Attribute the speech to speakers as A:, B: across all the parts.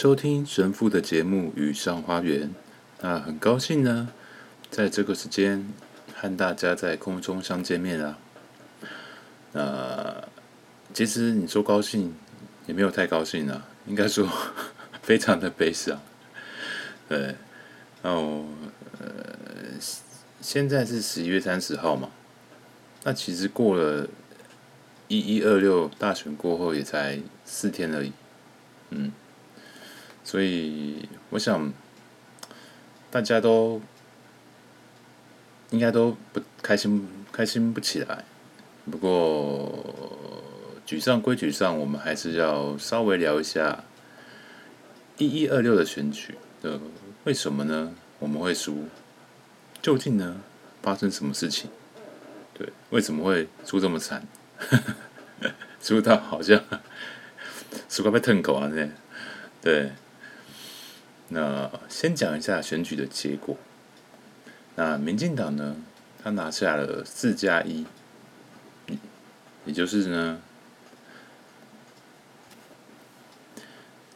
A: 收听神父的节目《雨上花园》。那很高兴呢，在这个时间和大家在空中相见面啊。呃，其实你说高兴也没有太高兴啊，应该说 非常的悲伤。对，然后呃，现在是十一月三十号嘛，那其实过了一一二六大选过后也才四天而已，嗯。所以，我想大家都应该都不开心，开心不起来。不过，沮丧归沮丧，我们还是要稍微聊一下一一二六的选举的为什么呢？我们会输？究竟呢发生什么事情？对，为什么会输这么惨？输到好像 输到被吞口啊！那对。那先讲一下选举的结果。那民进党呢，他拿下了四加一，也就是呢，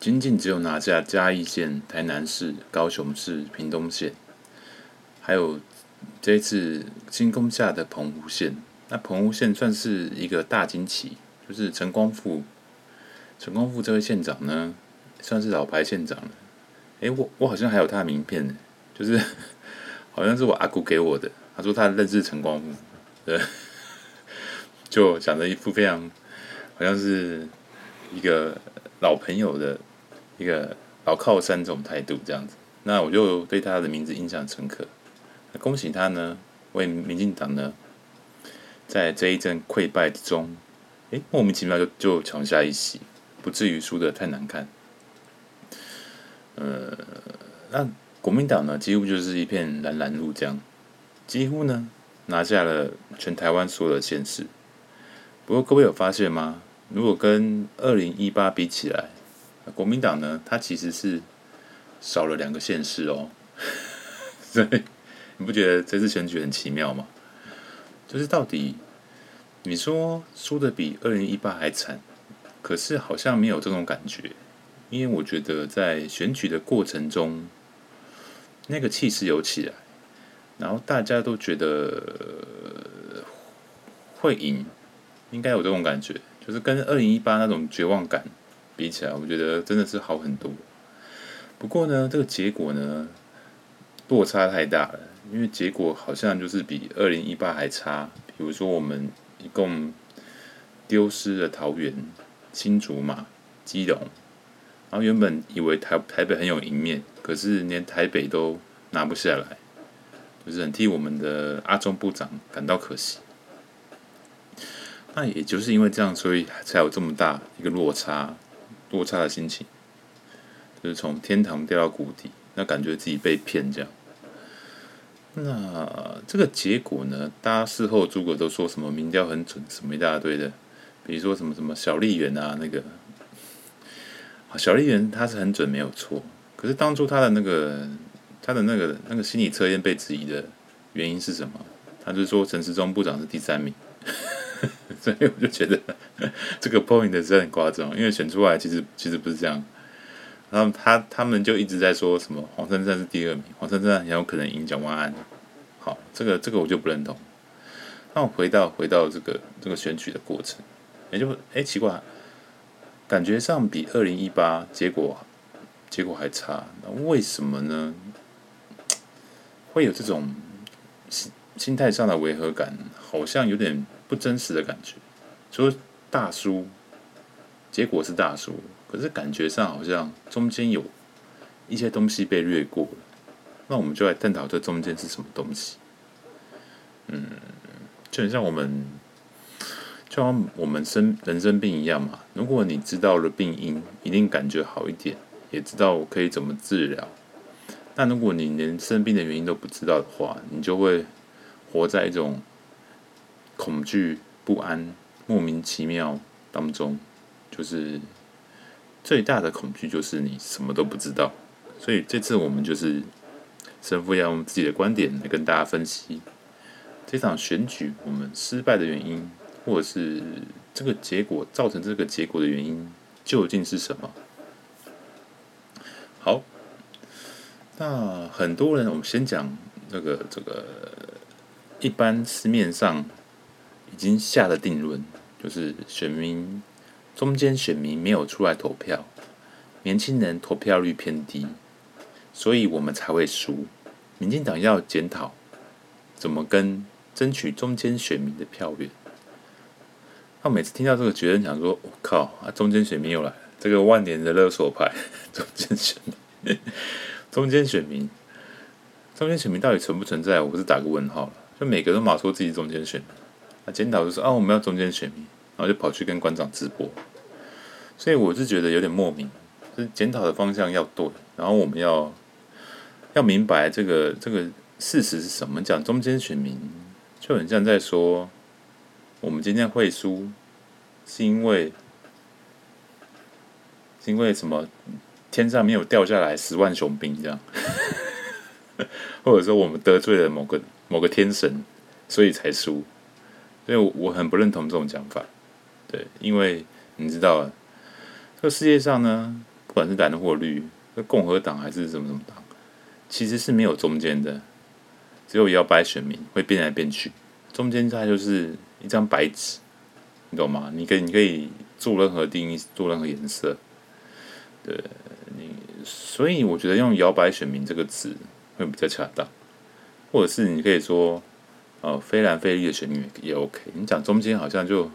A: 仅仅只有拿下嘉义县、台南市、高雄市、屏东县，还有这一次新攻下的澎湖县。那澎湖县算是一个大惊奇，就是陈光复，陈光复这位县长呢，算是老牌县长了。哎，我我好像还有他的名片呢，就是 好像是我阿姑给我的。他说他认识陈光复，对，就讲了一副非常好像是一个老朋友的一个老靠山这种态度这样子。那我就对他的名字印象深刻。恭喜他呢，为民进党呢，在这一阵溃败之中，哎，莫名其妙就就抢下一席，不至于输得太难看。呃，那国民党呢，几乎就是一片蓝蓝路这样，几乎呢拿下了全台湾所有的县市。不过各位有发现吗？如果跟二零一八比起来，国民党呢，它其实是少了两个县市哦。所以你不觉得这次选举很奇妙吗？就是到底你说输的比二零一八还惨，可是好像没有这种感觉。因为我觉得在选举的过程中，那个气势有起来，然后大家都觉得会赢，应该有这种感觉，就是跟二零一八那种绝望感比起来，我觉得真的是好很多。不过呢，这个结果呢，落差太大了，因为结果好像就是比二零一八还差。比如说，我们一共丢失了桃园、新竹嘛、基隆。然后原本以为台台北很有赢面，可是连台北都拿不下来，就是很替我们的阿中部长感到可惜。那也就是因为这样，所以才有这么大一个落差，落差的心情，就是从天堂掉到谷底，那感觉自己被骗这样。那这个结果呢？大家事后诸葛都说什么民调很准，什么一大堆的，比如说什么什么小笠原啊那个。小笠原他是很准没有错，可是当初他的那个他的那个那个心理测验被质疑的原因是什么？他就说陈时中部长是第三名，所以我就觉得 这个 point 是很夸张，因为选出来其实其实不是这样。然后他他们就一直在说什么黄珊珊是第二名，黄珊珊很有可能赢蒋万安。好，这个这个我就不认同。那我回到回到这个这个选举的过程，也就哎奇怪。感觉上比二零一八结果结果还差，那为什么呢？会有这种心心态上的违和感，好像有点不真实的感觉。说大输，结果是大输，可是感觉上好像中间有一些东西被略过了。那我们就来探讨这中间是什么东西。嗯，就很像我们。就像我们生人生病一样嘛，如果你知道了病因，一定感觉好一点，也知道可以怎么治疗。但如果你连生病的原因都不知道的话，你就会活在一种恐惧、不安、莫名其妙当中。就是最大的恐惧就是你什么都不知道。所以这次我们就是神父要用自己的观点来跟大家分析这场选举我们失败的原因。或者是这个结果造成这个结果的原因究竟是什么？好，那很多人，我们先讲这个这个，一般市面上已经下了定论，就是选民中间选民没有出来投票，年轻人投票率偏低，所以我们才会输。民进党要检讨怎么跟争取中间选民的票源。他每次听到这个结论，想说：“我靠啊，中间选民又来了，这个万年的勒索牌。”中间选民，中间选民，中间选民到底存不存在？我是打个问号了。就每个都马说自己中间选民，啊，检讨就说：“啊，我们要中间选民。”然后就跑去跟馆长直播。所以我是觉得有点莫名，就是检讨的方向要对，然后我们要。要明白这个这个事实是什么？讲中间选民就很像在说，我们今天会输，是因为是因为什么？天上没有掉下来十万雄兵这样，或者说我们得罪了某个某个天神，所以才输。所以我很不认同这种讲法。对，因为你知道，这个世界上呢，不管是蓝或绿，共和党还是什么什么党。其实是没有中间的，只有摇摆选民会变来变去，中间它就是一张白纸，你懂吗？你可以你可以做任何定义，做任何颜色，对你，所以我觉得用摇摆选民这个词会比较恰当，或者是你可以说，呃，非蓝非绿的选民也 OK。你讲中间好像就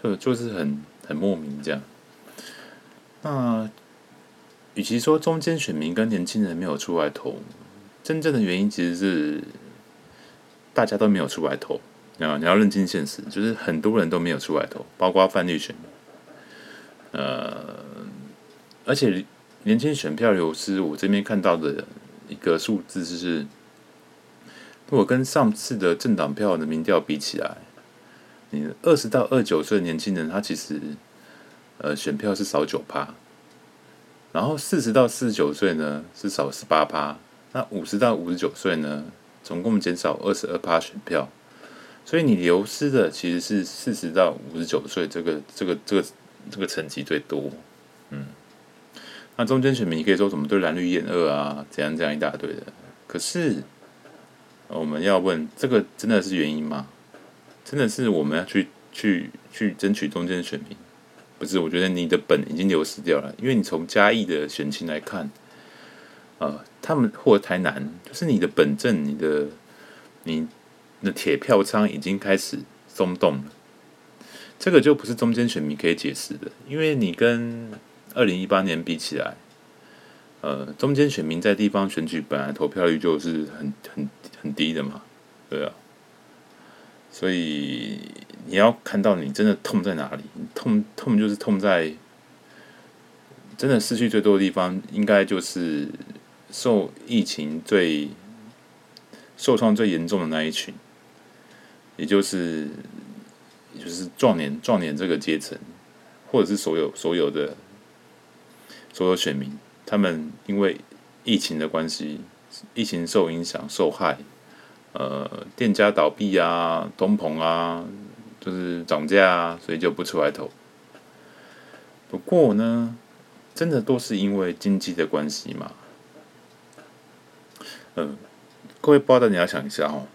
A: 就就是很很莫名这样，那。与其说中间选民跟年轻人没有出来投，真正的原因其实是大家都没有出来投。啊，你要认清现实，就是很多人都没有出来投，包括泛绿选。呃，而且年轻选票流失，我这边看到的一个数字就是，如果跟上次的政党票的民调比起来，你二十到二九岁年轻人，他其实呃选票是少九趴。然后四十到四十九岁呢是少十八趴，那五十到五十九岁呢，总共减少二十二趴选票，所以你流失的其实是四十到五十九岁这个这个这个这个层级最多，嗯，那中间选民你可以说什么对蓝绿厌恶啊，怎样怎样一大堆的，可是我们要问，这个真的是原因吗？真的是我们要去去去争取中间选民？不是，我觉得你的本已经流失掉了，因为你从嘉义的选情来看，呃，他们或台南，就是你的本阵，你的你的铁票仓已经开始松动了，这个就不是中间选民可以解释的，因为你跟二零一八年比起来，呃，中间选民在地方选举本来投票率就是很很很低的嘛，对啊。所以你要看到你真的痛在哪里，痛痛就是痛在真的失去最多的地方，应该就是受疫情最受创最严重的那一群，也就是也就是壮年壮年这个阶层，或者是所有所有的所有选民，他们因为疫情的关系，疫情受影响受害。呃，店家倒闭啊，通膨啊，就是涨价啊，所以就不出来投。不过呢，真的都是因为经济的关系嘛。嗯、各位报道你要想一下哦，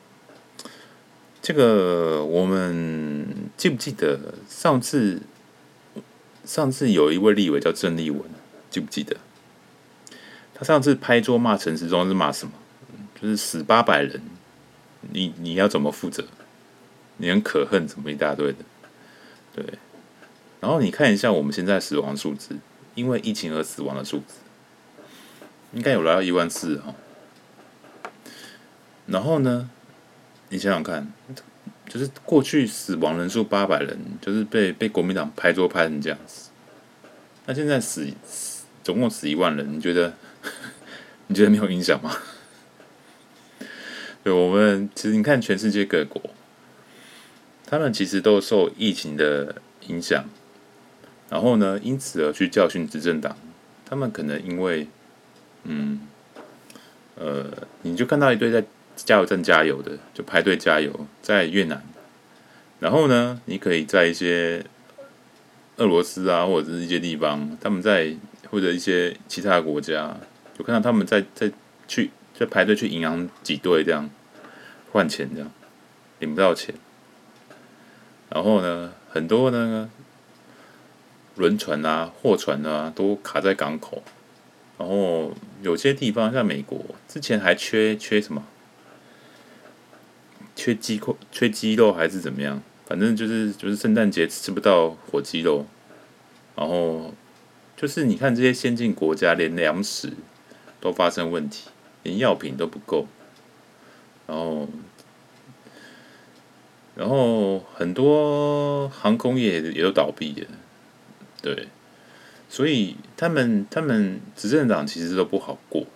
A: 这个我们记不记得上次？上次有一位立委叫郑立文，记不记得？他上次拍桌骂陈时中是骂什么？就是死八百人。你你要怎么负责？你很可恨，怎么一大堆的？对，然后你看一下我们现在死亡数字，因为疫情而死亡的数字，应该有来到一万四哈。然后呢，你想想看，就是过去死亡人数八百人，就是被被国民党拍桌拍成这样子。那现在死死总共死一万人，你觉得 你觉得没有影响吗？对，我们其实你看全世界各国，他们其实都受疫情的影响，然后呢，因此而去教训执政党。他们可能因为，嗯，呃，你就看到一堆在加油站加油的，就排队加油，在越南。然后呢，你可以在一些俄罗斯啊，或者是一些地方，他们在或者一些其他国家，有看到他们在在去在排队去银行挤兑这样换钱这样，领不到钱。然后呢，很多呢轮船啊、货船啊都卡在港口。然后有些地方像美国，之前还缺缺什么？缺鸡块、缺鸡肉还是怎么样？反正就是就是圣诞节吃不到火鸡肉。然后就是你看这些先进国家，连粮食都发生问题，连药品都不够。然后。然后很多航空业也都倒闭了，对，所以他们他们执政党其实都不好过。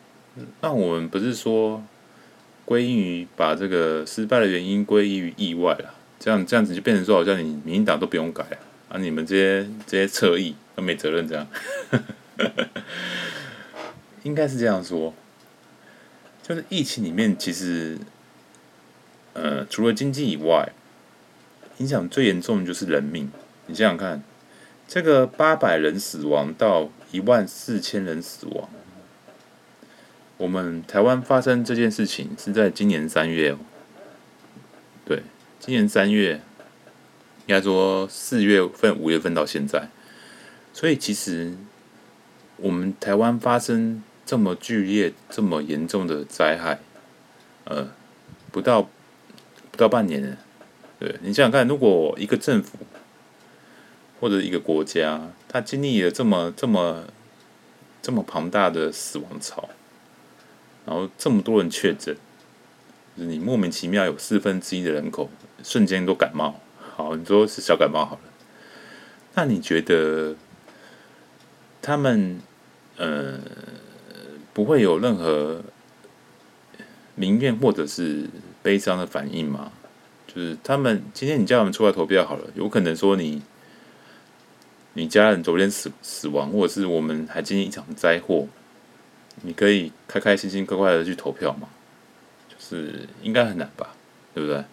A: 那我们不是说归因于把这个失败的原因归因于意外了，这样这样子就变成说好像你民进党都不用改啊，你们这些这些侧翼都没责任这样，应该是这样说，就是疫情里面其实，呃，除了经济以外。影响最严重的就是人命，你想想看，这个八百人死亡到一万四千人死亡，我们台湾发生这件事情是在今年三月，对，今年三月，应该说四月份、五月份到现在，所以其实我们台湾发生这么剧烈、这么严重的灾害，呃，不到不到半年了。对，你想想看，如果一个政府或者一个国家，它经历了这么这么这么庞大的死亡潮，然后这么多人确诊，就是你莫名其妙有四分之一的人口瞬间都感冒，好，你说是小感冒好了，那你觉得他们呃不会有任何民怨或者是悲伤的反应吗？就是他们今天你叫他们出来投票好了，有可能说你你家人昨天死死亡，或者是我们还经历一场灾祸，你可以开开心心、快快的去投票嘛？就是应该很难吧，对不对？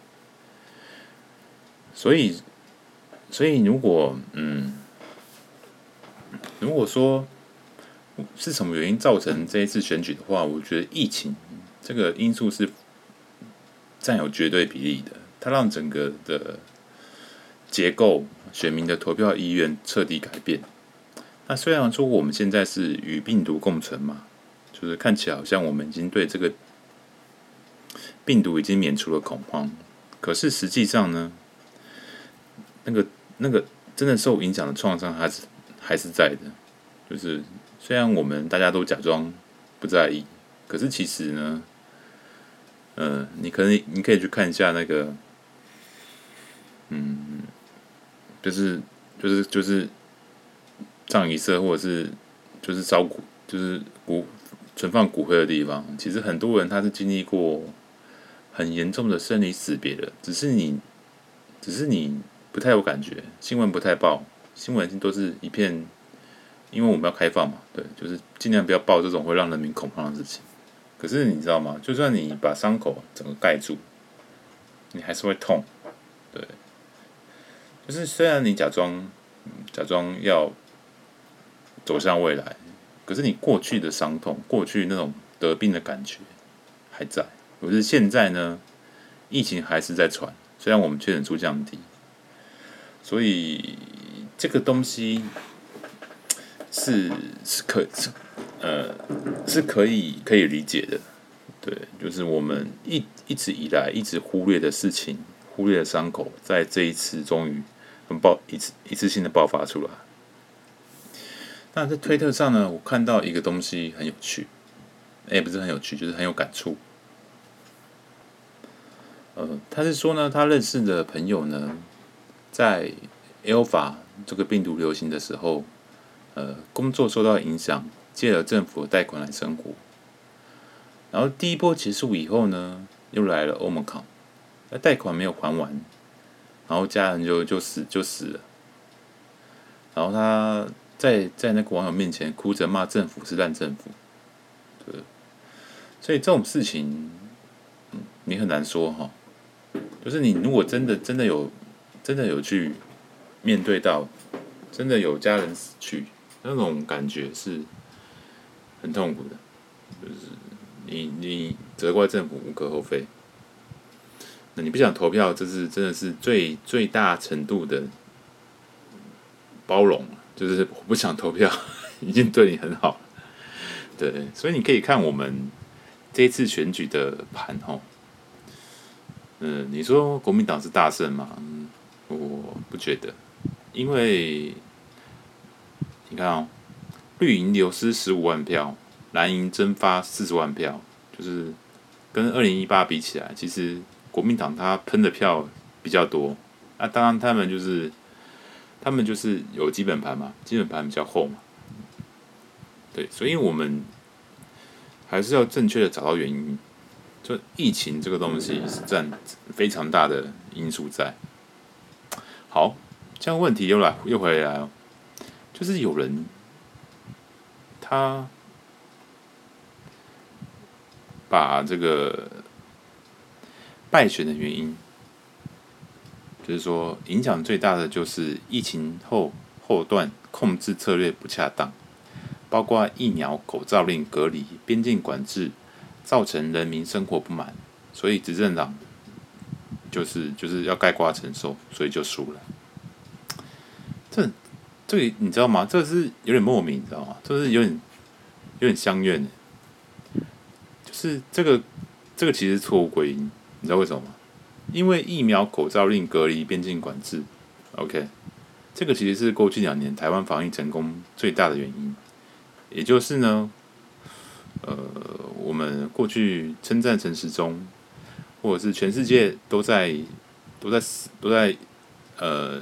A: 所以，所以如果嗯，如果说是什么原因造成这一次选举的话，我觉得疫情这个因素是占有绝对比例的。它让整个的结构、选民的投票意愿彻底改变。那虽然说我们现在是与病毒共存嘛，就是看起来好像我们已经对这个病毒已经免除了恐慌，可是实际上呢，那个那个真的受影响的创伤还是还是在的。就是虽然我们大家都假装不在意，可是其实呢，呃，你可能你可以去看一下那个。嗯，就是就是就是葬仪社，或者是就是烧骨，就是骨存放骨灰的地方。其实很多人他是经历过很严重的生离死别的，只是你只是你不太有感觉，新闻不太报，新闻都是一片，因为我们要开放嘛，对，就是尽量不要报这种会让人民恐慌的事情。可是你知道吗？就算你把伤口整个盖住，你还是会痛，对。就是虽然你假装假装要走向未来，可是你过去的伤痛、过去那种得病的感觉还在。可是现在呢，疫情还是在传，虽然我们确诊数降低，所以这个东西是是可是呃是可以可以理解的。对，就是我们一一直以来一直忽略的事情，忽略的伤口，在这一次终于很。爆一次一次性的爆发出来。那在推特上呢，我看到一个东西很有趣，哎，不是很有趣，就是很有感触。呃，他是说呢，他认识的朋友呢，在 Alpha 这个病毒流行的时候，呃，工作受到影响，借了政府的贷款来生活。然后第一波结束以后呢，又来了 Omicron，那贷款没有还完。然后家人就就死就死了，然后他在在那个网友面前哭着骂政府是烂政府，对，所以这种事情，嗯，你很难说哈，就是你如果真的真的有真的有去面对到，真的有家人死去，那种感觉是很痛苦的，就是你你责怪政府无可厚非。那你不想投票，这是真的是最最大程度的包容，就是我不想投票，已经对你很好。对，所以你可以看我们这一次选举的盘哦。嗯，你说国民党是大胜吗？我不觉得，因为你看哦，绿营流失十五万票，蓝营蒸发四十万票，就是跟二零一八比起来，其实。国民党他喷的票比较多啊，当然他们就是他们就是有基本盘嘛，基本盘比较厚嘛，对，所以我们还是要正确的找到原因，就疫情这个东西是占非常大的因素在。好，这样问题又来又回来了，就是有人他把这个。败选的原因，就是说影响最大的就是疫情后后段控制策略不恰当，包括疫苗、口罩令、隔离、边境管制，造成人民生活不满，所以执政党就是就是要盖瓜承受，所以就输了。这这你知道吗？这是有点莫名，你知道吗？这是有点有点相怨的，就是这个这个其实错误归因。你知道为什么吗？因为疫苗、口罩令、隔离、边境管制，OK，这个其实是过去两年台湾防疫成功最大的原因。也就是呢，呃，我们过去称赞陈时中，或者是全世界都在都在死都在呃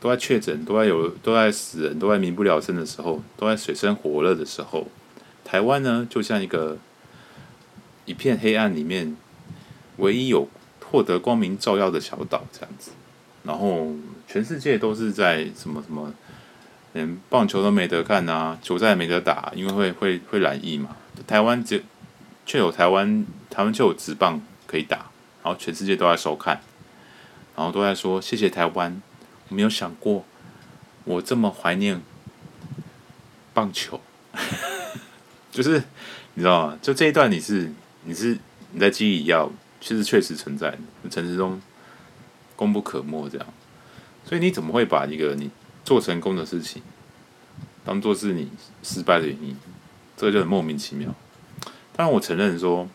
A: 都在确诊都在有都在死人都在民不聊生的时候，都在水深火热的时候，台湾呢就像一个一片黑暗里面。唯一有获得光明照耀的小岛这样子，然后全世界都是在什么什么，连棒球都没得看啊，球赛没得打，因为会会会染疫嘛。台湾只却有台湾台湾就有直棒可以打，然后全世界都在收看，然后都在说谢谢台湾。我没有想过我这么怀念棒球，就是你知道吗？就这一段你是你是你在记忆要。其实确实存在，陈时中功不可没，这样，所以你怎么会把一个你做成功的事情当做是你失败的原因？这个就很莫名其妙。当然，我承认说，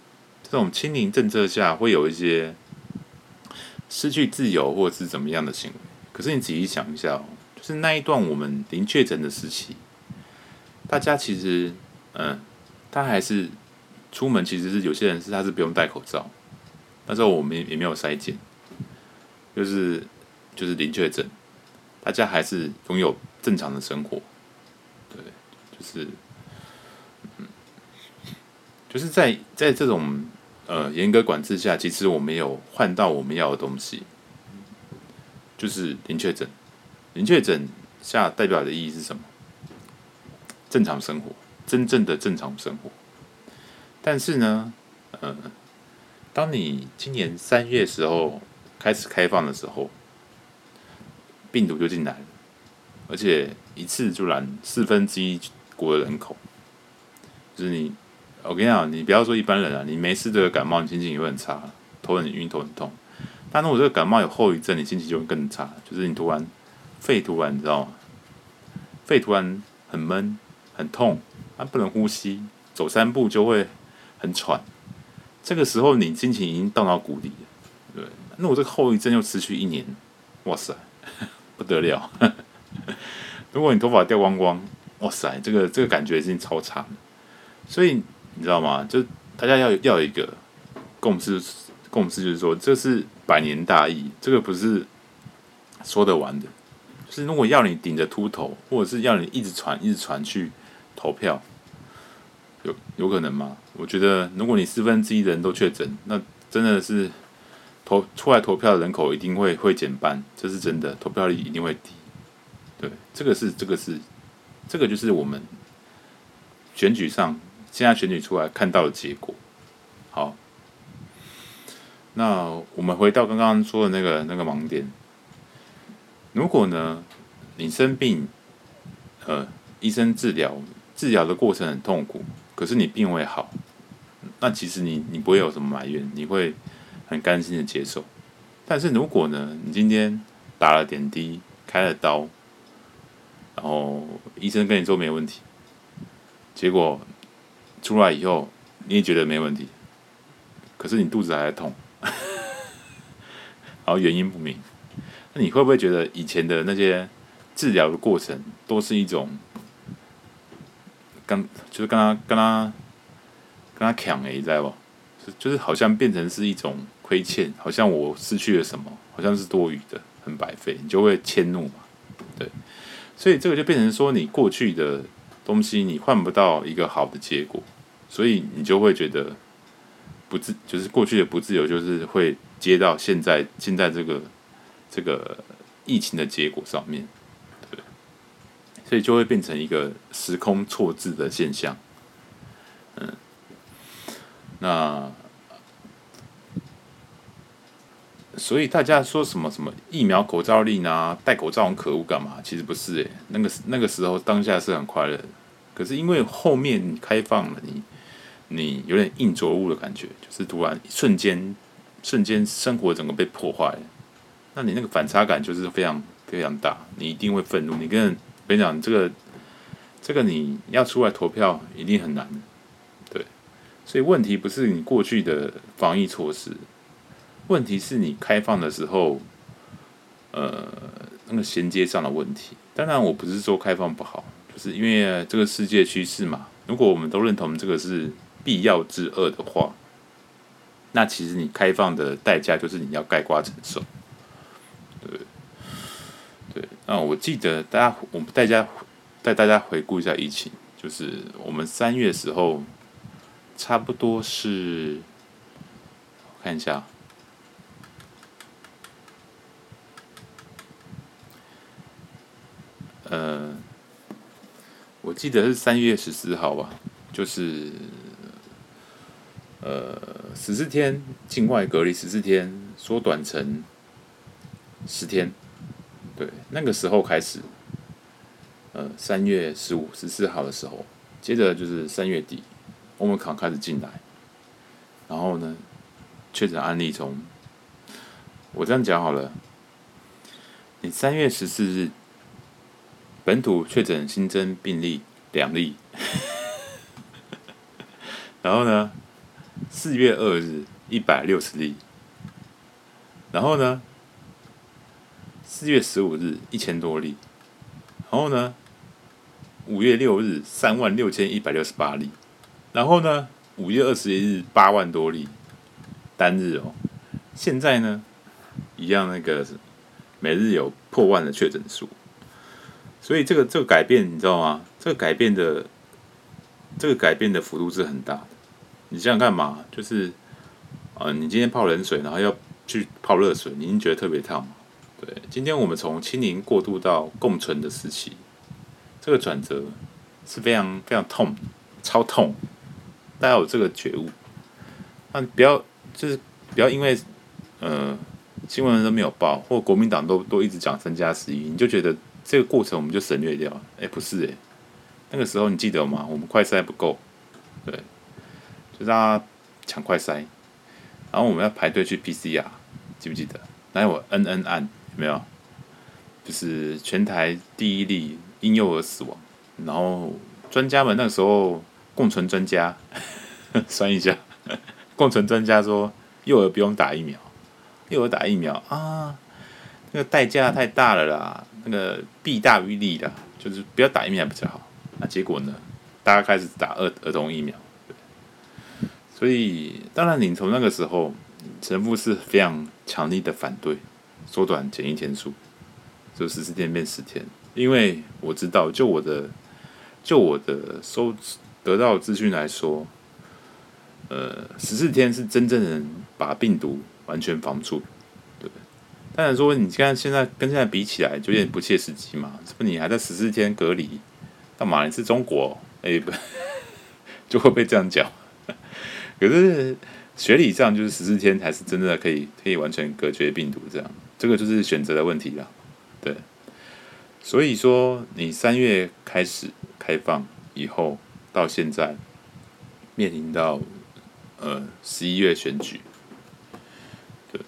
A: 这种清零政策下会有一些失去自由或者是怎么样的行为。可是你仔细想一下哦，就是那一段我们零确诊的时期，大家其实，嗯，他还是出门，其实是有些人是他是不用戴口罩。那时候我们也没有筛检，就是就是零确诊，大家还是拥有正常的生活，对，就是，嗯，就是在在这种呃严格管制下，其实我们有换到我们要的东西，就是零确诊，零确诊下代表的意义是什么？正常生活，真正的正常生活。但是呢，呃。当你今年三月时候开始开放的时候，病毒就进来了，而且一次就染四分之一国的人口。就是你，我跟你讲，你不要说一般人啊，你没事这个感冒，你心情也会很差，头很晕，头很痛。但如果这个感冒有后遗症，你心情就会更差，就是你突然肺突然你知道吗？肺突然很闷很痛，啊不能呼吸，走三步就会很喘。这个时候你心情已经到到谷底了，对。那我这个后遗症又持续一年，哇塞，不得了！如果你头发掉光光，哇塞，这个这个感觉已经超长。所以你知道吗？就大家要要一个共识，共识就是说，这是百年大疫，这个不是说得完的。就是如果要你顶着秃头，或者是要你一直传一直传去投票。有有可能吗？我觉得，如果你四分之一的人都确诊，那真的是投出来投票的人口一定会会减半，这是真的，投票率一定会低。对，这个是这个是这个就是我们选举上现在选举出来看到的结果。好，那我们回到刚刚说的那个那个盲点，如果呢你生病，呃，医生治疗治疗的过程很痛苦。可是你病危好，那其实你你不会有什么埋怨，你会很甘心的接受。但是如果呢，你今天打了点滴，开了刀，然后医生跟你说没问题，结果出来以后你也觉得没问题，可是你肚子还在痛，然后原因不明，那你会不会觉得以前的那些治疗的过程都是一种？跟就是跟他跟他跟他抢诶，你知道不？就是好像变成是一种亏欠，好像我失去了什么，好像是多余的，很白费，你就会迁怒嘛，对。所以这个就变成说，你过去的东西你换不到一个好的结果，所以你就会觉得不自，就是过去的不自由，就是会接到现在现在这个这个疫情的结果上面。所以就会变成一个时空错置的现象，嗯，那所以大家说什么什么疫苗口罩令啊，戴口罩很可恶干嘛？其实不是诶，那个那个时候当下是很快乐，可是因为后面开放了，你你有点硬着陆的感觉，就是突然瞬间瞬间生活整个被破坏了，那你那个反差感就是非常非常大，你一定会愤怒，你跟。我跟你讲，这个这个你要出来投票一定很难，对，所以问题不是你过去的防疫措施，问题是你开放的时候，呃，那个衔接上的问题。当然，我不是说开放不好，就是因为这个世界趋势嘛。如果我们都认同这个是必要之恶的话，那其实你开放的代价就是你要盖瓜承受。啊，我记得大家，我们大家带大家回顾一下疫情，就是我们三月的时候，差不多是，看一下，呃，我记得是三月十四号吧，就是，呃，十四天境外隔离十四天，缩短成十天。对，那个时候开始，呃，三月十五、十四号的时候，接着就是三月底，Omicron 开始进来，然后呢，确诊案例从，我这样讲好了，你三月十四日本土确诊新增病例两例，然后呢，四月二日一百六十例，然后呢，四月十五日一千多例，然后呢，五月六日三万六千一百六十八例，然后呢，五月二十一日八万多例单日哦，现在呢，一样那个每日有破万的确诊数，所以这个这个改变你知道吗？这个改变的这个改变的幅度是很大的。你想想干嘛，就是啊、呃，你今天泡冷水，然后要去泡热水，你已经觉得特别烫吗？对，今天我们从清零过渡到共存的时期，这个转折是非常非常痛，超痛，大家有这个觉悟。那不要就是不要因为呃新闻都没有报，或国民党都都一直讲三加十一，你就觉得这个过程我们就省略掉。哎，不是哎，那个时候你记得吗？我们快筛不够，对，就大家抢快筛，然后我们要排队去 PCR，记不记得？来我恩恩案。没有，就是全台第一例婴幼儿死亡，然后专家们那时候共存专家 算一下，共存专家说幼儿不用打疫苗，幼儿打疫苗啊，那个代价太大了啦，那个弊大于利啦，就是不要打疫苗比较好。那结果呢，大家开始打儿儿童疫苗，所以当然你从那个时候，神父是非常强力的反对。缩短检疫天数，就十四天变十天。因为我知道，就我的，就我的收得到资讯来说，呃，十四天是真正能把病毒完全防住，对。当然说，你看现在跟现在比起来，就有点不切实际嘛。是不是？你还在十四天隔离，干嘛？你是中国？哎、欸，不，就会被这样讲。可是学理上，就是十四天才是真正的可以可以完全隔绝病毒这样。这个就是选择的问题了，对。所以说，你三月开始开放以后到现在，面临到呃十一月选举，对，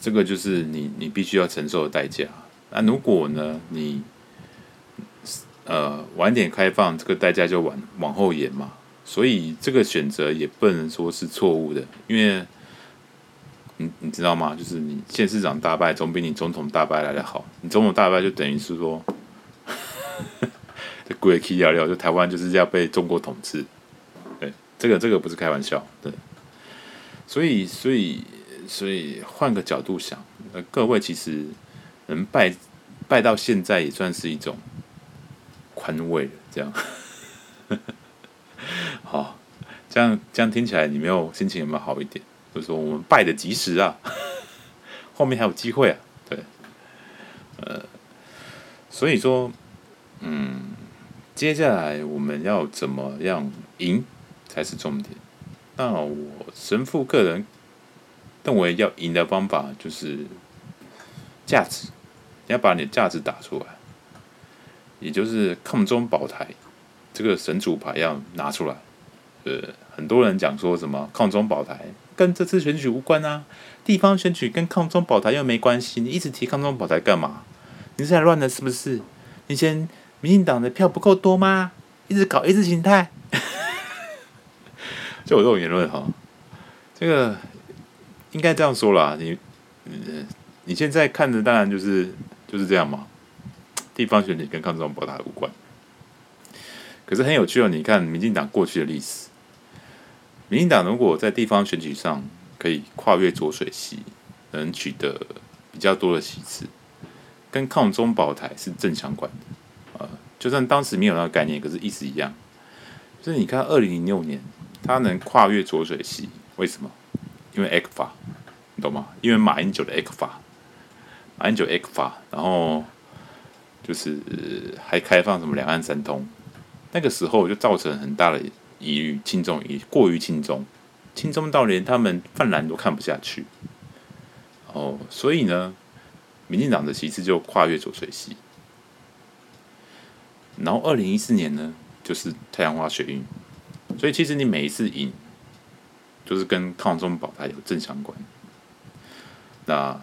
A: 这个就是你你必须要承受的代价。那如果呢，你呃晚点开放，这个代价就往往后延嘛。所以这个选择也不能说是错误的，因为你你知道吗？就是你县市长大败总比你总统大败来得好。你总统大败就等于是说，这鬼气尿尿，就台湾就是要被中国统治。对，这个这个不是开玩笑。对，所以所以所以换个角度想，呃，各位其实能败败到现在也算是一种宽慰了，这样。好，这样这样听起来，你没有心情有没有好一点？就是说我们败的及时啊，后面还有机会啊，对，呃，所以说，嗯，接下来我们要怎么样赢才是重点。那我神父个人认为要赢的方法就是价值，你要把你的价值打出来，也就是抗中保台这个神主牌要拿出来。呃，很多人讲说什么抗中保台跟这次选举无关啊，地方选举跟抗中保台又没关系，你一直提抗中保台干嘛？你是在乱了是不是？以前民进党的票不够多吗？一直搞意识形态，就我这种言论哈。这个应该这样说啦，你，呃，你现在看的当然就是就是这样嘛，地方选举跟抗中保台无关。可是很有趣哦，你看民进党过去的历史。民进党如果在地方选举上可以跨越浊水溪，能取得比较多的席次，跟抗中保台是正相关的。呃，就算当时没有那个概念，可是意思一样。就是你看，二零零六年他能跨越浊水溪，为什么？因为 ECA，你懂吗？因为马英九的 ECA，马英九 ECA，然后就是还开放什么两岸三通，那个时候就造成很大的。疑虑轻重疑过于轻重，轻重到连他们泛蓝都看不下去。哦，所以呢，民进党的旗帜就跨越左水系。然后二零一四年呢，就是太阳花学运。所以其实你每一次赢，就是跟抗中保台有正相关。那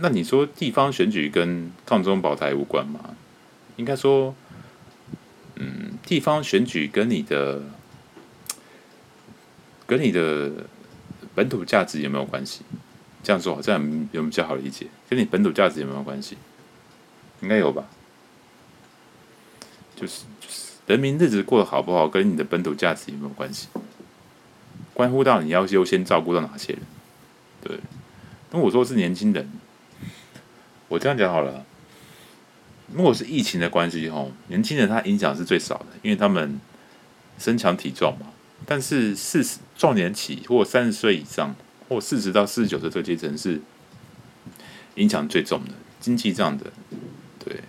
A: 那你说地方选举跟抗中保台无关吗？应该说。嗯，地方选举跟你的跟你的本土价值有没有关系？这样说好像有没有比较好理解？跟你本土价值有没有关系？应该有吧。就是就是，人民日子过得好不好，跟你的本土价值有没有关系？关乎到你要优先照顾到哪些人？对，那我说是年轻人，我这样讲好了。如果是疫情的关系，吼，年轻人他影响是最少的，因为他们身强体壮嘛。但是四十壮年期或三十岁以上，或四十到四十九岁这阶层是影响最重的，经济上的，对。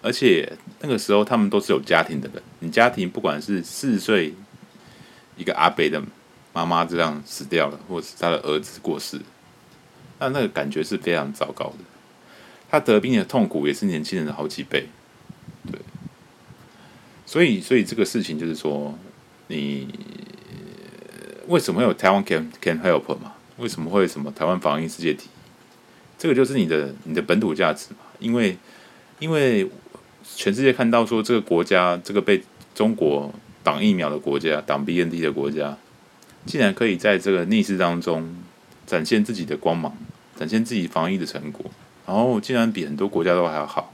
A: 而且那个时候他们都是有家庭的人，你家庭不管是四十岁一个阿伯的妈妈这样死掉了，或是他的儿子过世，那那个感觉是非常糟糕的。他得病的痛苦也是年轻人的好几倍，对，所以所以这个事情就是说，你为什么会有台湾 can can help 嘛？为什么会什么台湾防疫世界第一？这个就是你的你的本土价值嘛？因为因为全世界看到说这个国家这个被中国挡疫苗的国家挡 BNT 的国家，竟然可以在这个逆势当中展现自己的光芒，展现自己防疫的成果。然后竟然比很多国家都还要好，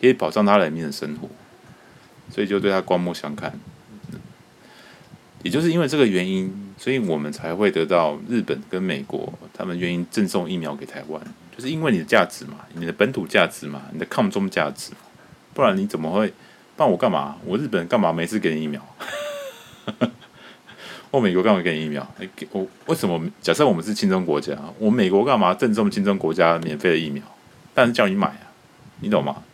A: 可以保障他人民的生活，所以就对他刮目相看。也就是因为这个原因，所以我们才会得到日本跟美国他们愿意赠送疫苗给台湾，就是因为你的价值嘛，你的本土价值嘛，你的抗中价值，不然你怎么会帮我干嘛？我日本干嘛没事给你疫苗？我美国干嘛给你疫苗？欸、给我为什么？假设我们是亲中国家，我美国干嘛赠送亲中国家免费的疫苗？但是叫你买啊，你懂吗？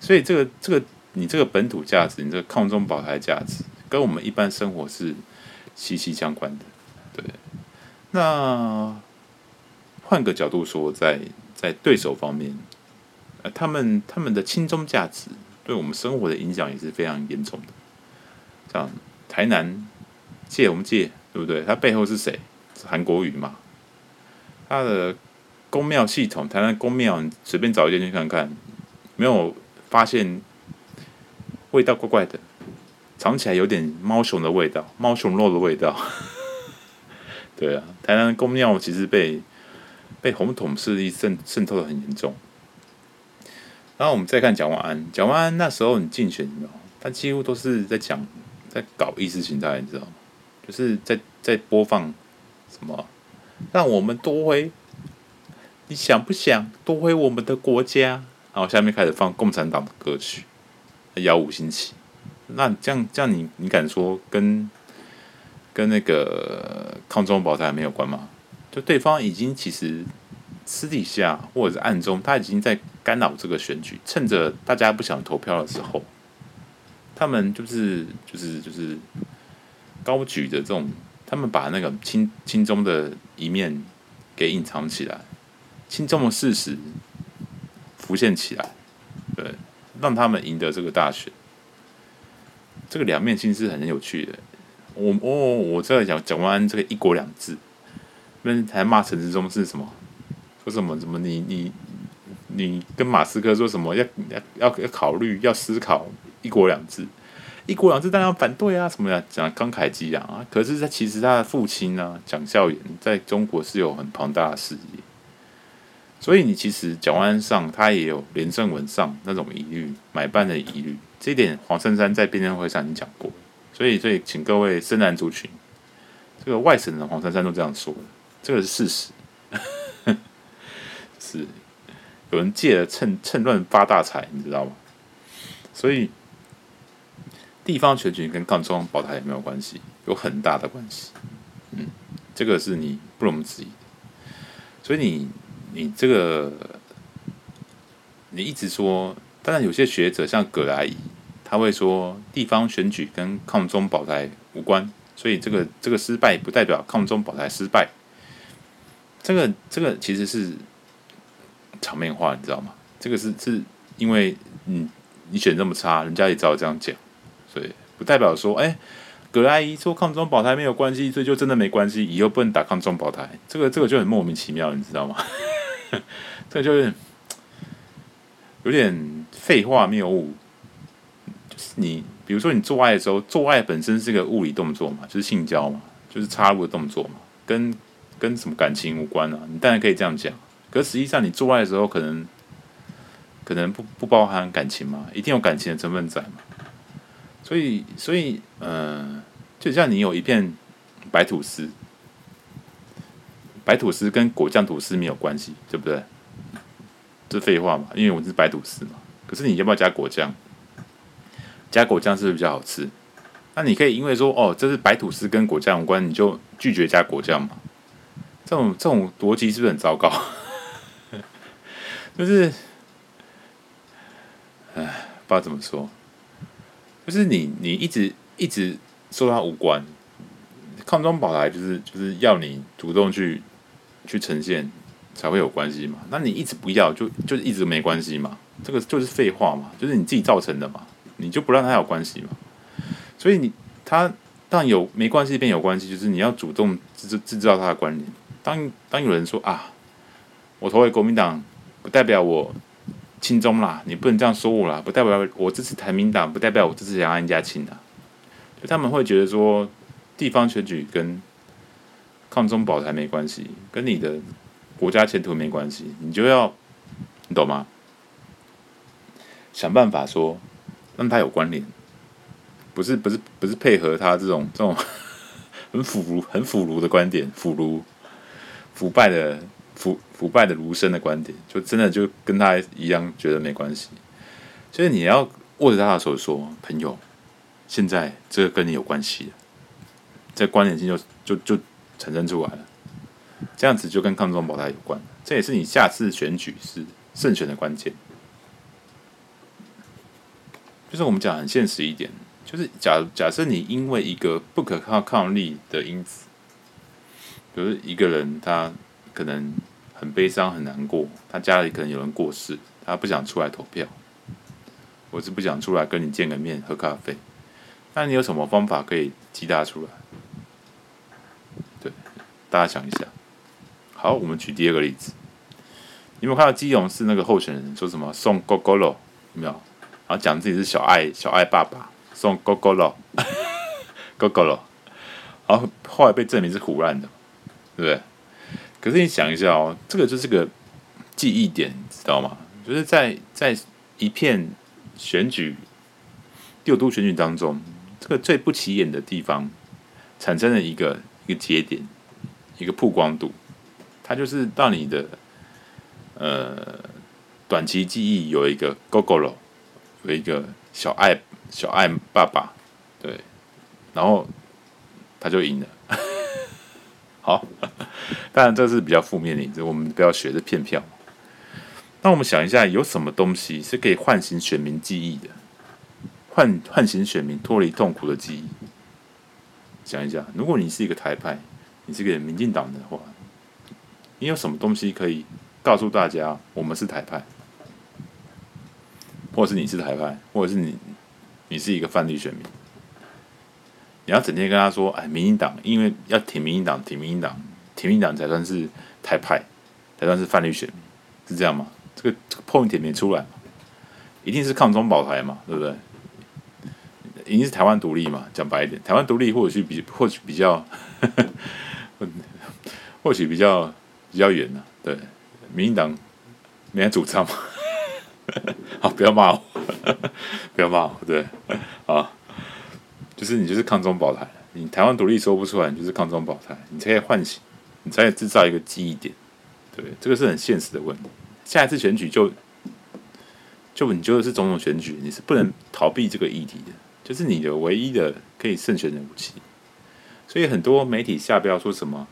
A: 所以这个这个你这个本土价值，你这个抗中保台价值，跟我们一般生活是息息相关的。对，那换个角度说，在在对手方面，呃，他们他们的轻中价值对我们生活的影响也是非常严重的。像台南。借我们借，对不对？他背后是谁？是韩国瑜嘛？他的宫庙系统，台湾宫庙，你随便找一间去看看，没有发现味道怪怪的，尝起来有点猫熊的味道，猫熊肉的味道。对啊，台湾宫庙其实被被红统势力渗渗透的很严重。然后我们再看蒋万安，蒋万安那时候你竞选，他几乎都是在讲，在搞意识形态，你知道吗？就是在在播放什么，让我们夺回，你想不想夺回我们的国家？然后下面开始放共产党的歌曲，遥五星旗。那这样这样你你敢说跟跟那个抗中保台没有关吗？就对方已经其实私底下或者是暗中，他已经在。干扰这个选举，趁着大家不想投票的时候，他们就是就是就是高举的这种，他们把那个轻轻中的一面给隐藏起来，轻中的事实浮现起来，对，让他们赢得这个大选。这个两面性是很有趣的。我哦我在讲讲完这个一国两制，那还骂陈时中是什么？说什么什么你你。你跟马斯克说什么？要要要要考虑，要思考一国两制，一国两制当然要反对啊！什么呀？讲慷慨激昂啊！可是他其实他的父亲呢，蒋孝严在中国是有很庞大的事业，所以你其实蒋万安上他也有连胜文上那种疑虑，买办的疑虑。这一点黄珊珊在辩论会上已经讲过，所以所以请各位深蓝族群，这个外省的黄珊珊都这样说的，这个是事实，是。有人借了趁趁乱发大财，你知道吗？所以地方选举跟抗中保台也没有关系，有很大的关系。嗯，这个是你不容置疑的。所以你你这个你一直说，当然有些学者像葛莱仪，他会说地方选举跟抗中保台无关，所以这个这个失败不代表抗中保台失败。这个这个其实是。场面话，你知道吗？这个是是因为你你选这么差，人家也只好这样讲，对不代表说，哎，葛阿姨说抗中保台没有关系，所以就真的没关系，以后不能打抗中保台，这个这个就很莫名其妙，你知道吗？这就是有点废话谬误，就是你比如说你做爱的时候，做爱本身是个物理动作嘛，就是性交嘛，就是插入的动作嘛，跟跟什么感情无关啊，你当然可以这样讲。可实际上，你做爱的时候，可能可能不不包含感情嘛，一定有感情的成分在嘛。所以，所以，呃，就像你有一片白吐司，白吐司跟果酱吐司没有关系，对不对？这废话嘛，因为我是白吐司嘛。可是你要不要加果酱？加果酱是不是比较好吃？那你可以因为说，哦，这是白吐司跟果酱有关，你就拒绝加果酱嘛？这种这种逻辑是不是很糟糕？就是，唉，不知道怎么说。就是你，你一直一直说他无关，抗中保台就是就是要你主动去去呈现才会有关系嘛。那你一直不要，就就一直没关系嘛。这个就是废话嘛，就是你自己造成的嘛。你就不让他有关系嘛。所以你他当有没关系变有关系，就是你要主动制制造他的关联。当当有人说啊，我投给国民党。不代表我亲中啦，你不能这样说我啦。不代表我支持台民党，不代表我支持杨安家亲啦。就他们会觉得说，地方选举跟抗中保台没关系，跟你的国家前途没关系，你就要你懂吗？想办法说让他有关联，不是不是不是配合他这种这种 很腐儒很腐儒的观点，腐儒腐败的。腐腐败的儒生的观点，就真的就跟他一样，觉得没关系。所以你要握着他的手说：“朋友，现在这个跟你有关系，这关联性就就就产生出来了。这样子就跟抗中保台有关，这也是你下次选举是胜选的关键。就是我们讲很现实一点，就是假假设你因为一个不可靠抗力的因子，比如一个人他可能。很悲伤，很难过。他家里可能有人过世，他不想出来投票，我是不想出来跟你见个面喝咖啡。那你有什么方法可以激他出来？对大家想一下。好，我们举第二个例子。你有没有看到基隆市那个候选人说什么送 g o g o 有没有？然后讲自己是小爱小爱爸爸送 Gogoro Gogoro 然后后来被证明是胡乱的，对不对？可是你想一下哦，这个就是个记忆点，你知道吗？就是在在一片选举六都选举当中，这个最不起眼的地方产生了一个一个节点，一个曝光度，它就是让你的。呃，短期记忆有一个 g o g o 有一个小爱小爱爸爸，对，然后他就赢了。好，当然这是比较负面的例子，我们不要学着骗票。那我们想一下，有什么东西是可以唤醒选民记忆的？唤唤醒选民脱离痛苦的记忆。想一下，如果你是一个台派，你是个民进党的话，你有什么东西可以？告诉大家，我们是台派，或者是你是台派，或者是你，你是一个泛绿选民，你要整天跟他说：“哎，民进党，因为要挺民进党，挺民进党，挺民进党才算是台派，才算是泛绿选民，是这样吗？”这个这个 point 没出来，一定是抗中保台嘛，对不对？一定是台湾独立嘛，讲白一点，台湾独立或许比或许比较，或许比较比较远呢，对。民进党没主张嘛？好，不要骂我，不要骂我，对，啊，就是你就是抗中保台，你台湾独立说不出来，你就是抗中保台，你才可以唤醒，你才可以制造一个记忆点，对，这个是很现实的问题。下一次选举就就你就是总统选举，你是不能逃避这个议题的，就是你的唯一的可以胜选的武器。所以很多媒体下标说什么？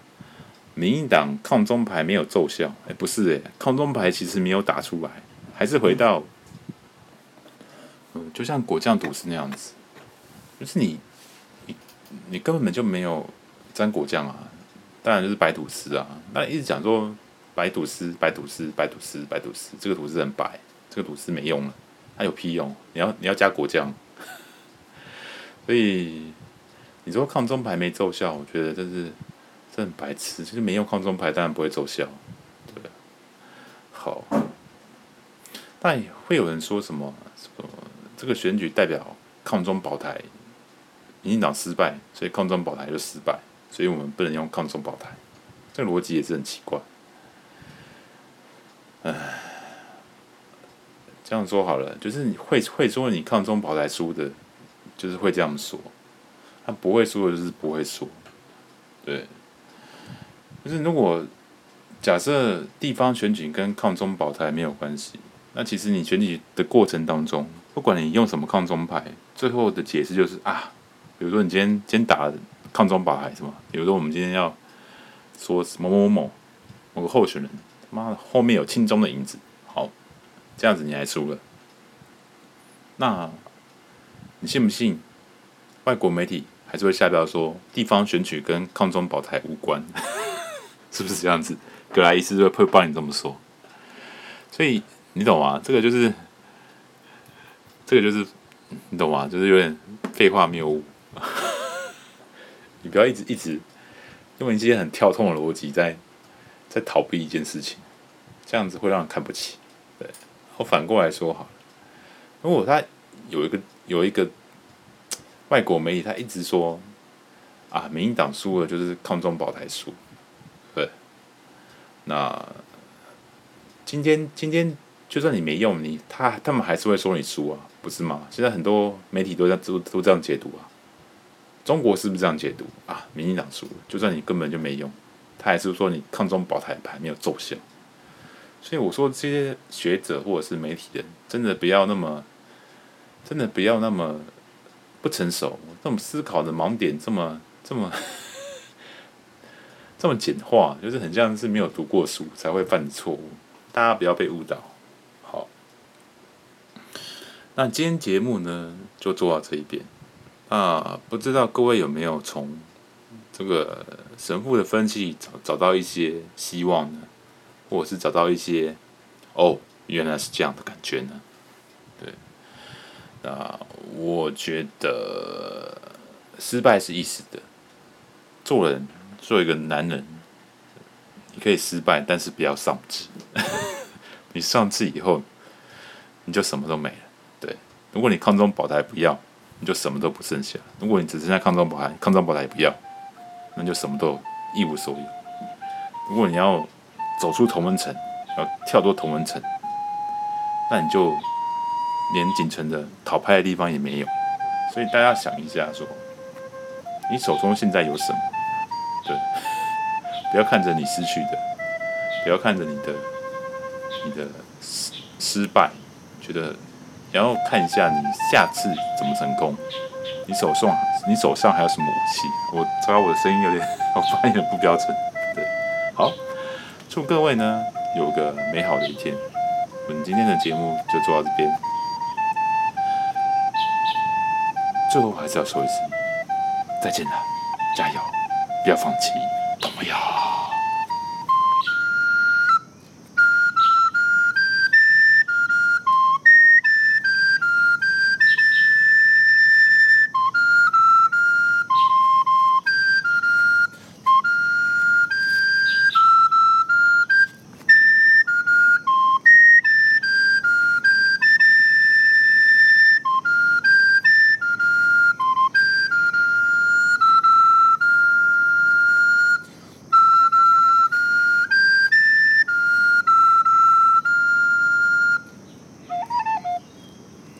A: 民进党抗中牌没有奏效，哎，不是哎，抗中牌其实没有打出来，还是回到，嗯，就像果酱吐司那样子，就是你，你，你根本就没有沾果酱啊，当然就是白吐司啊，那一直讲说白吐司、白吐司、白吐司、白吐司，这个吐司很白，这个吐司没用了，它有屁用？你要你要加果酱，所以你说抗中牌没奏效，我觉得这是。这很白痴，就是没用抗中牌，当然不会奏效。对，好，但也会有人说什么什么这个选举代表抗中保台，民进党失败，所以抗中保台就失败，所以我们不能用抗中保台。这个逻辑也是很奇怪。唉，这样说好了，就是你会会说你抗中保台输的，就是会这样说；他不会输的，就是不会说。对。就是如果假设地方选举跟抗中保台没有关系，那其实你选举的过程当中，不管你用什么抗中牌，最后的解释就是啊，比如说你今天今天打抗中保台是吗？比如说我们今天要说某某某某某个候选人，妈的后面有亲中的影子，好，这样子你还输了，那你信不信？外国媒体还是会下标说地方选举跟抗中保台无关。是不是这样子？格莱伊斯会会帮你这么说，所以你懂吗？这个就是，这个就是，你懂吗？就是有点废话谬误。你不要一直一直用一些很跳痛的逻辑在在逃避一件事情，这样子会让人看不起。对，我反过来说好了，如果他有一个有一个外国媒体，他一直说啊，民进党输了就是抗中保台输。对，那今天今天就算你没用，你他他们还是会说你输啊，不是吗？现在很多媒体都在都都这样解读啊。中国是不是这样解读啊？民进党输了，就算你根本就没用，他还是说你抗中保台牌没有奏效。所以我说这些学者或者是媒体人，真的不要那么，真的不要那么不成熟，这种思考的盲点这么这么。这么简化，就是很像是没有读过书才会犯错误。大家不要被误导。好，那今天节目呢，就做到这一边。啊，不知道各位有没有从这个神父的分析找找到一些希望呢？或者是找到一些哦，原来是这样的感觉呢？对，那我觉得失败是一时的，做人。做一个男人，你可以失败，但是不要丧志。你丧志以后，你就什么都没了。对，如果你抗中保台不要，你就什么都不剩下。如果你只剩下抗中保台，抗中保台不要，那就什么都一无所有。如果你要走出同文层，要跳脱同文层，那你就连仅存的讨拍的地方也没有。所以大家想一下，说你手中现在有什么？对，不要看着你失去的，不要看着你的你的失失败，觉得然后看一下你下次怎么成功。你手上你手上还有什么武器？我知道我的声音有点，我发音有点不标准。对，好，祝各位呢有个美好的一天。我们今天的节目就做到这边。最后还是要说一声再见了，加油，不要放弃，懂没有？